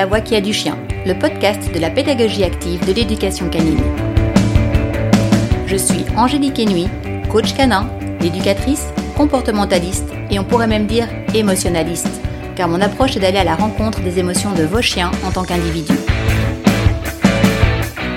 La Voix qui a du chien, le podcast de la pédagogie active de l'éducation canine. Je suis Angélique Enui, coach canin, éducatrice, comportementaliste et on pourrait même dire émotionnaliste, car mon approche est d'aller à la rencontre des émotions de vos chiens en tant qu'individus.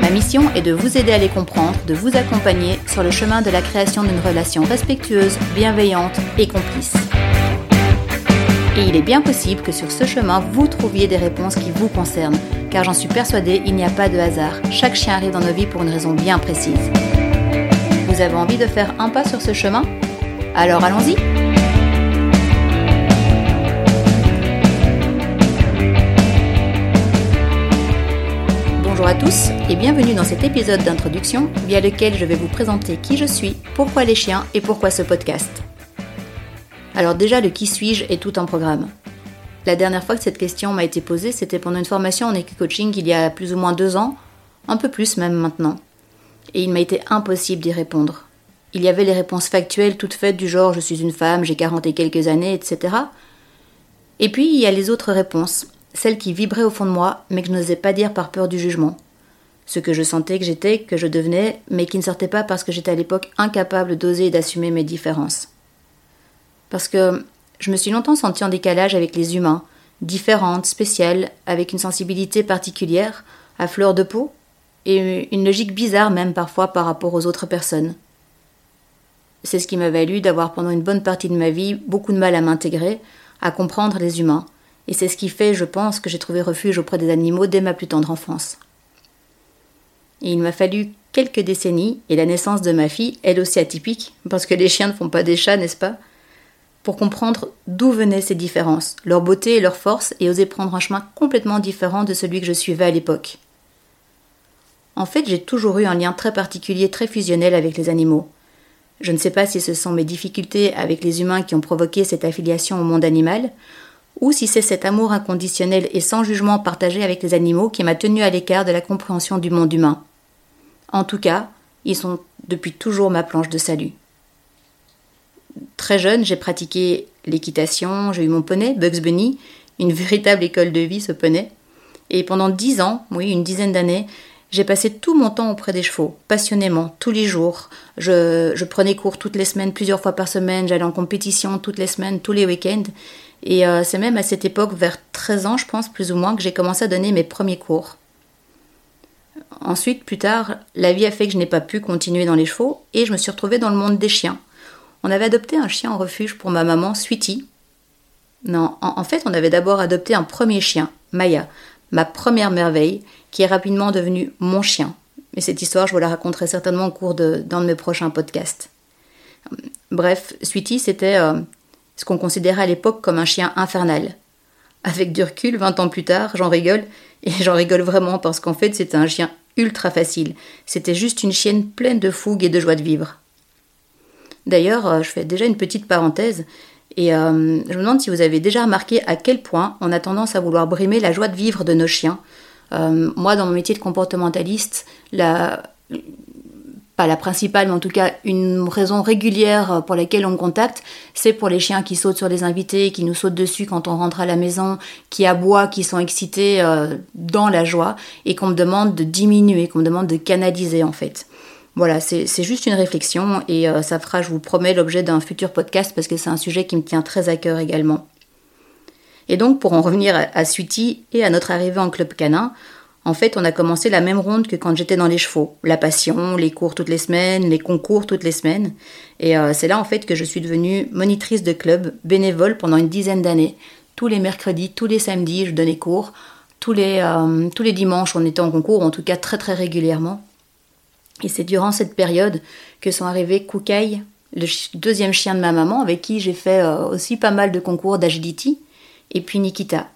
Ma mission est de vous aider à les comprendre, de vous accompagner sur le chemin de la création d'une relation respectueuse, bienveillante et complice. Et il est bien possible que sur ce chemin, vous trouviez des réponses qui vous concernent, car j'en suis persuadée, il n'y a pas de hasard. Chaque chien arrive dans nos vies pour une raison bien précise. Vous avez envie de faire un pas sur ce chemin? Alors allons-y Bonjour à tous et bienvenue dans cet épisode d'introduction via lequel je vais vous présenter qui je suis, pourquoi les chiens et pourquoi ce podcast. Alors déjà, le qui suis-je est tout un programme. La dernière fois que cette question m'a été posée, c'était pendant une formation en éco-coaching il y a plus ou moins deux ans, un peu plus même maintenant. Et il m'a été impossible d'y répondre. Il y avait les réponses factuelles toutes faites du genre je suis une femme, j'ai 40 et quelques années, etc. Et puis il y a les autres réponses, celles qui vibraient au fond de moi, mais que je n'osais pas dire par peur du jugement. Ce que je sentais que j'étais, que je devenais, mais qui ne sortait pas parce que j'étais à l'époque incapable d'oser et d'assumer mes différences parce que je me suis longtemps sentie en décalage avec les humains, différente, spéciale, avec une sensibilité particulière, à fleur de peau, et une logique bizarre même parfois par rapport aux autres personnes. C'est ce qui m'a valu d'avoir pendant une bonne partie de ma vie beaucoup de mal à m'intégrer, à comprendre les humains, et c'est ce qui fait, je pense, que j'ai trouvé refuge auprès des animaux dès ma plus tendre enfance. Et il m'a fallu quelques décennies, et la naissance de ma fille, elle aussi atypique, parce que les chiens ne font pas des chats, n'est-ce pas? Pour comprendre d'où venaient ces différences, leur beauté et leur force, et oser prendre un chemin complètement différent de celui que je suivais à l'époque. En fait, j'ai toujours eu un lien très particulier, très fusionnel avec les animaux. Je ne sais pas si ce sont mes difficultés avec les humains qui ont provoqué cette affiliation au monde animal, ou si c'est cet amour inconditionnel et sans jugement partagé avec les animaux qui m'a tenu à l'écart de la compréhension du monde humain. En tout cas, ils sont depuis toujours ma planche de salut. Très jeune, j'ai pratiqué l'équitation, j'ai eu mon poney, Bugs Bunny, une véritable école de vie ce poney. Et pendant dix ans, oui, une dizaine d'années, j'ai passé tout mon temps auprès des chevaux, passionnément, tous les jours. Je, prenais cours toutes les semaines, plusieurs fois par semaine, j'allais en compétition toutes les semaines, tous les week-ends. Et euh, c'est même à cette époque, vers 13 ans, je pense, plus ou moins, que j'ai commencé à donner mes premiers cours. Ensuite, plus tard, la vie a fait que je n'ai pas pu continuer dans les chevaux et je me suis retrouvée dans le monde des chiens. On avait adopté un chien en refuge pour ma maman, Sweetie. Non, en, fait, on avait d'abord adopté un premier chien, Maya, ma première merveille, qui est rapidement devenue mon chien. Mais cette histoire, je vous la raconterai certainement au cours d'un de, mes prochains podcasts. Bref, Sweetie, c'était euh, ce qu'on considérait à l'époque comme un chien infernal. Avec du recul, 20 ans plus tard, j'en rigole, et j'en rigole vraiment parce qu'en fait, c'était un chien ultra facile. C'était juste une chienne pleine de fougue et de joie de vivre. D'ailleurs, euh, je fais déjà une petite parenthèse et euh, je me demande si vous avez déjà remarqué à quel point on a tendance à vouloir brimer la joie de vivre de nos chiens. Euh, moi, dans mon métier de comportementaliste, pas la principale, mais en tout cas une raison régulière pour laquelle on me contacte, c'est pour les chiens qui sautent sur les invités, qui nous sautent dessus quand on rentre à la maison, qui aboient, qui sont excités dans la joie, et qu'on me demande de diminuer, qu'on me demande de canaliser en fait. Voilà, c'est juste une réflexion et euh, ça fera, je vous promets, l'objet d'un futur podcast parce que c'est un sujet qui me tient très à cœur également. Et donc, pour en revenir à, à et à notre arrivée en club canin, en fait, on a commencé la même ronde que quand j'étais dans les chevaux. La passion, les cours toutes les semaines, les concours toutes les semaines. Et euh, c'est là, en fait, que je suis devenue monitrice de club, bénévole pendant une dizaine d'années. Tous les mercredis, tous les samedis, je donnais cours. Tous les, euh, tous les dimanches, on était en concours, en tout cas très très régulièrement. Et c'est durant cette période que sont arrivés Koukaï, le deuxième chien de ma maman, avec qui j'ai fait euh, aussi pas mal de concours d'agility, et puis Nikita,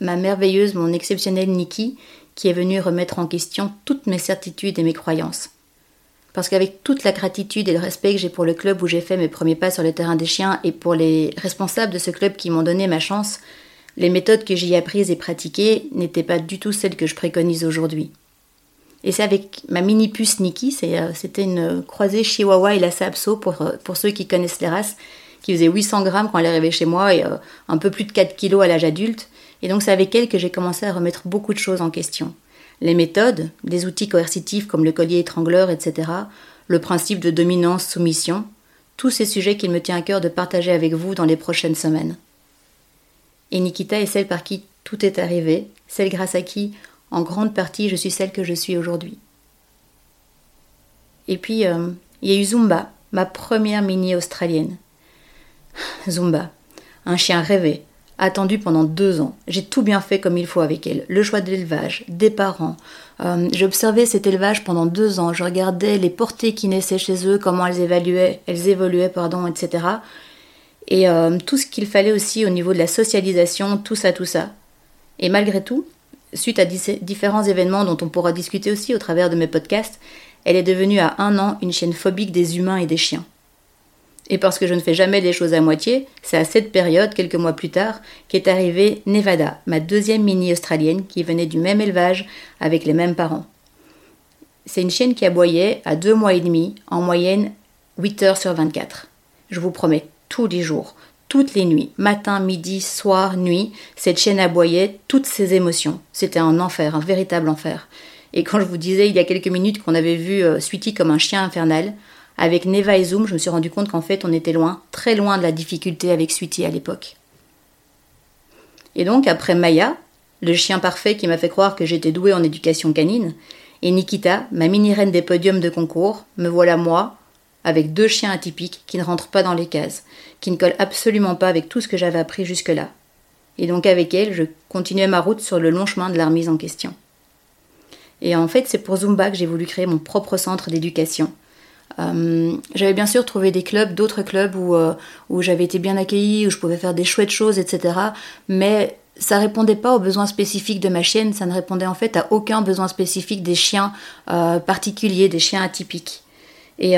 ma merveilleuse, mon exceptionnelle Niki, qui est venue remettre en question toutes mes certitudes et mes croyances. Parce qu'avec toute la gratitude et le respect que j'ai pour le club où j'ai fait mes premiers pas sur le terrain des chiens et pour les responsables de ce club qui m'ont donné ma chance, les méthodes que j'y ai apprises et pratiquées n'étaient pas du tout celles que je préconise aujourd'hui. Et c'est avec ma mini puce Nikki, euh, c'était une croisée Chihuahua et la Sapso pour, euh, pour ceux qui connaissent les races, qui faisait 800 grammes quand elle est arrivée chez moi et un peu plus de 4 kilos à l'âge adulte. Et donc c'est avec elle que j'ai commencé à remettre beaucoup de choses en question. Les méthodes, des outils coercitifs comme le collier étrangleur, etc., le principe de dominance-soumission, tous ces sujets qu'il me tient à cœur de partager avec vous dans les prochaines semaines. Et Nikita est celle par qui tout est arrivé, celle grâce à qui, en grande partie, je suis celle que je suis aujourd'hui. Et puis, euh, il y a eu Zumba, ma première mini australienne. Zumba, un chien rêvé, attendu pendant deux ans. J'ai tout bien fait comme il faut avec elle. Le choix de l'élevage, des parents. Euh, J'observais cet élevage pendant deux ans. Je regardais les portées qui naissaient chez eux, comment elles évaluaient, elles évoluaient, pardon, etc. Et euh, tout ce qu'il fallait aussi au niveau de la socialisation, tout ça, tout ça. Et malgré tout, suite à différents événements dont on pourra discuter aussi au travers de mes podcasts, elle est devenue à un an une chienne phobique des humains et des chiens. Et parce que je ne fais jamais les choses à moitié, c'est à cette période, quelques mois plus tard, qu'est arrivée Nevada, ma deuxième mini australienne qui venait du même élevage avec les mêmes parents. C'est une chienne qui aboyait à deux mois et demi, en moyenne 8 heures sur 24. Je vous promets, tous les jours, toutes les nuits, matin, midi, soir, nuit, cette chienne aboyait toutes ses émotions. C'était un enfer, un véritable enfer. Et quand je vous disais il y a quelques minutes qu'on avait vu euh, Sweetie comme un chien infernal, avec Neva et Zoom, je me suis rendu compte qu'en fait, on était loin, très loin de la difficulté avec Sweetie à l'époque. Et donc, après Maya, le chien parfait qui m'a fait croire que j'étais douée en éducation canine, et Nikita, ma mini-reine des podiums de concours, me voilà moi, avec deux chiens atypiques qui ne rentrent pas dans les cases, qui ne collent absolument pas avec tout ce que j'avais appris jusque-là. Et donc avec elle, je continuais ma route sur le long chemin de la remise en question. Et en fait, c'est pour Zumba que j'ai voulu créer mon propre centre d'éducation, euh, j'avais bien sûr trouvé des clubs, d'autres clubs où, euh, où j'avais été bien accueillie, où je pouvais faire des chouettes choses, etc. Mais ça répondait pas aux besoins spécifiques de ma chienne, ça ne répondait en fait à aucun besoin spécifique des chiens euh, particuliers, des chiens atypiques. Et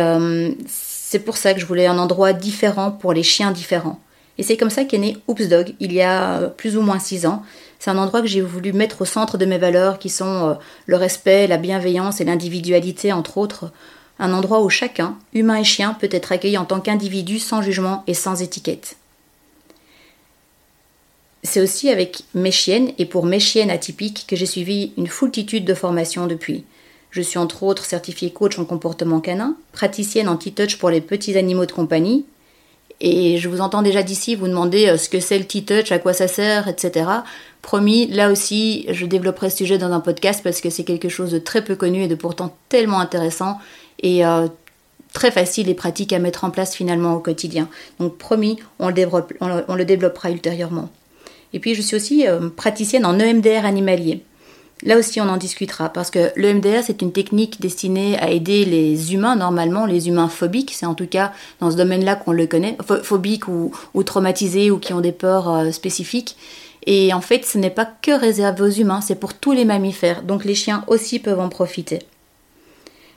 c'est pour ça que je voulais un endroit différent pour les chiens différents. Et c'est comme ça qu'est né Oops Dog il y a plus ou moins six ans. C'est un endroit que j'ai voulu mettre au centre de mes valeurs qui sont le respect, la bienveillance et l'individualité entre autres un endroit où chacun, humain et chien, peut être accueilli en tant qu'individu sans jugement et sans étiquette. C'est aussi avec mes chiennes et pour mes chiennes atypiques que j'ai suivi une foultitude de formations depuis. Je suis entre autres certifiée coach en comportement canin, praticienne anti-touch pour les petits animaux de compagnie, et je vous entends déjà d'ici vous demander euh, ce que c'est le T-Touch, à quoi ça sert, etc. Promis, là aussi, je développerai ce sujet dans un podcast parce que c'est quelque chose de très peu connu et de pourtant tellement intéressant et euh, très facile et pratique à mettre en place finalement au quotidien. Donc promis, on le, développera ultérieurement. Et puis je suis aussi euh, praticienne en EMDR animalier. Là aussi, on en discutera parce que l'EMDR, c'est une technique destinée à aider les humains, normalement, les humains phobiques, c'est en tout cas dans ce domaine-là qu'on le connaît, phobiques ou, traumatisés ou qui ont des peurs euh, spécifiques. Et en fait, ce n'est pas que réservé aux humains, c'est pour tous les mammifères, donc les chiens aussi peuvent en profiter.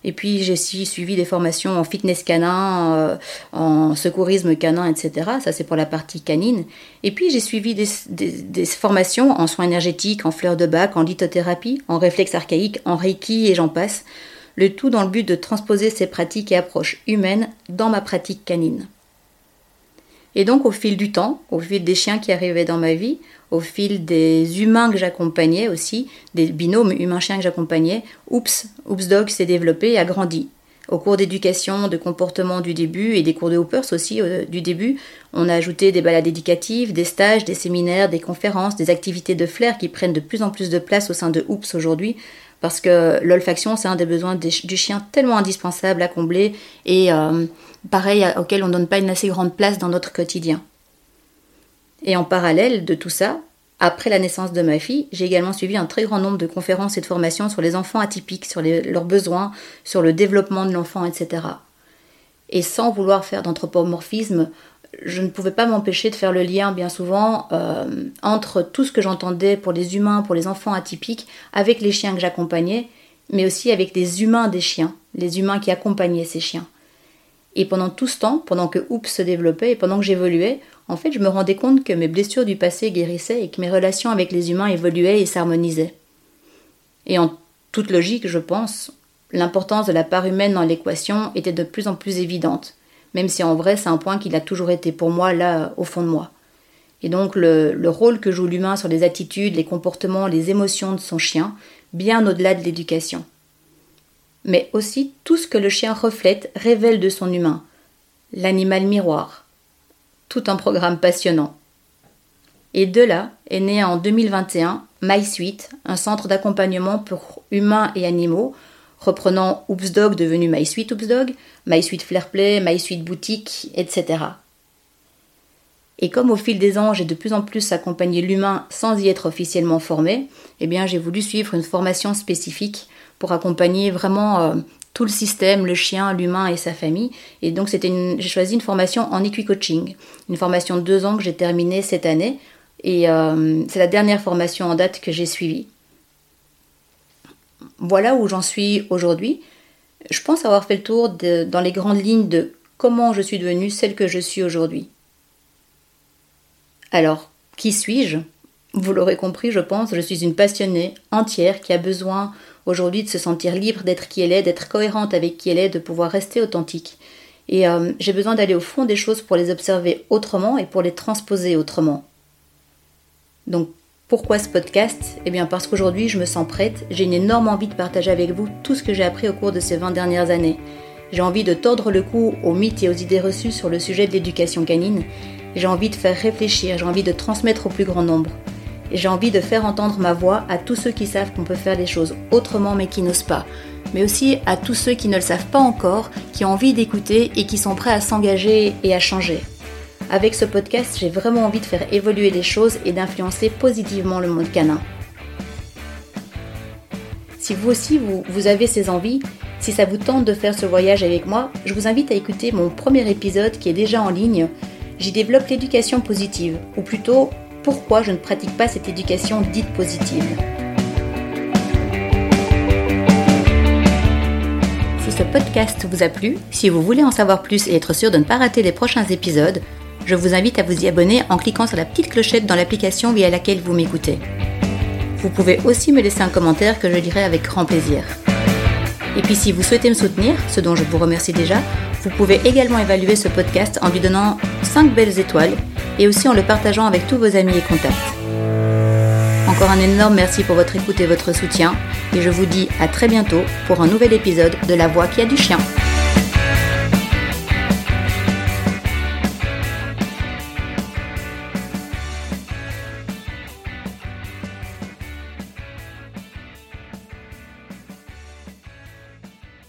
Et puis j'ai suivi des formations en fitness canin, euh, en secourisme canin, etc. Ça c'est pour la partie canine. Et puis j'ai suivi des, formations en soins énergétiques, en fleurs de bac, en lithothérapie, en réflexe archaïque, en reiki et j'en passe. Le tout dans le but de transposer ces pratiques et approches humaines dans ma pratique canine. Et donc au fil du temps, au fil des chiens qui arrivaient dans ma vie, au fil des humains que j'accompagnais aussi, des binômes humains-chiens que j'accompagnais, Oops, Oops Dog s'est développé et a grandi. Au cours d'éducation, de comportement du début et des cours de Hoopers aussi euh, du début, on a ajouté des balades éducatives, des stages, des séminaires, des conférences, des activités de flair qui prennent de plus en plus de place au sein de Oops aujourd'hui parce que l'olfaction c'est un des besoins du chien tellement indispensable à combler et euh, pareil auquel on ne donne pas une assez grande place dans notre quotidien. Et en parallèle de tout ça, après la naissance de ma fille, j'ai également suivi un très grand nombre de conférences et de formations sur les enfants atypiques, sur leurs besoins, sur le développement de l'enfant, etc. Et sans vouloir faire d'anthropomorphisme, je ne pouvais pas m'empêcher de faire le lien bien souvent euh, entre tout ce que j'entendais pour les humains, pour les enfants atypiques, avec les chiens que j'accompagnais, mais aussi avec les humains des chiens, les humains qui accompagnaient ces chiens. Et pendant tout ce temps, pendant que Oups se développait et pendant que j'évoluais, en fait, je me rendais compte que mes blessures du passé guérissaient et que mes relations avec les humains évoluaient et s'harmonisaient. Et en toute logique, je pense, l'importance de la part humaine dans l'équation était de plus en plus évidente. même si en vrai c'est un point qui a toujours été pour moi là au fond de moi. Et donc le rôle que joue l'humain sur les attitudes, les comportements, les émotions de son chien, bien au-delà de l'éducation. Mais aussi tout ce que le chien reflète, révèle de son humain. L'animal miroir. Tout un programme passionnant. Et de là est né en 2021 MySuite, un centre d'accompagnement pour humains et animaux, reprenant Oopsdog devenu MySuite Oopsdog, MySuite Flairplay, MySuite Boutique, etc. Et comme au fil des ans, j'ai de plus en plus accompagné l'humain sans y être officiellement formé, eh bien j'ai voulu suivre une formation spécifique pour accompagner vraiment euh, tout le système, le chien, l'humain et sa famille. Et donc c'était j'ai choisi une formation en equi-coaching, une formation de deux ans que j'ai terminée cette année. Et euh, c'est la dernière formation en date que j'ai suivie. Voilà où j'en suis aujourd'hui. Je pense avoir fait le tour dans les grandes lignes de comment je suis devenue celle que je suis aujourd'hui. Alors, qui suis-je? Vous l'aurez compris, je pense, je suis une passionnée entière qui a besoin aujourd'hui de se sentir libre d'être qui elle est, d'être cohérente avec qui elle est, de pouvoir rester authentique. Et euh, j'ai besoin d'aller au fond des choses pour les observer autrement et pour les transposer autrement. Donc pourquoi ce podcast? Eh bien parce qu'aujourd'hui je me sens prête, j'ai une énorme envie de partager avec vous tout ce que j'ai appris au cours de ces 20 dernières années. J'ai envie de tordre le cou aux mythes et aux idées reçues sur le sujet de l'éducation canine j'ai envie de faire réfléchir, j'ai envie de transmettre au plus grand nombre. Et j'ai envie de faire entendre ma voix à tous ceux qui savent qu'on peut faire les choses autrement mais qui n'osent pas. Mais aussi à tous ceux qui ne le savent pas encore, qui ont envie d'écouter et qui sont prêts à s'engager et à changer. Avec ce podcast, j'ai vraiment envie de faire évoluer les choses et d'influencer positivement le monde canin. Si vous aussi vous, vous, avez ces envies, si ça vous tente de faire ce voyage avec moi, je vous invite à écouter mon premier épisode qui est déjà en ligne j'y développe l'éducation positive, ou plutôt pourquoi je ne pratique pas cette éducation dite positive. Si ce podcast vous a plu, si vous voulez en savoir plus et être sûr de ne pas rater les prochains épisodes, je vous invite à vous y abonner en cliquant sur la petite clochette dans l'application via laquelle vous m'écoutez. Vous pouvez aussi me laisser un commentaire que je lirai avec grand plaisir. Et puis si vous souhaitez me soutenir, ce dont je vous remercie déjà, vous pouvez également évaluer ce podcast en lui donnant 5 belles étoiles et aussi en le partageant avec tous vos amis et contacts. Encore un énorme merci pour votre écoute et votre soutien et je vous dis à très bientôt pour un nouvel épisode de La Voix qui a du chien.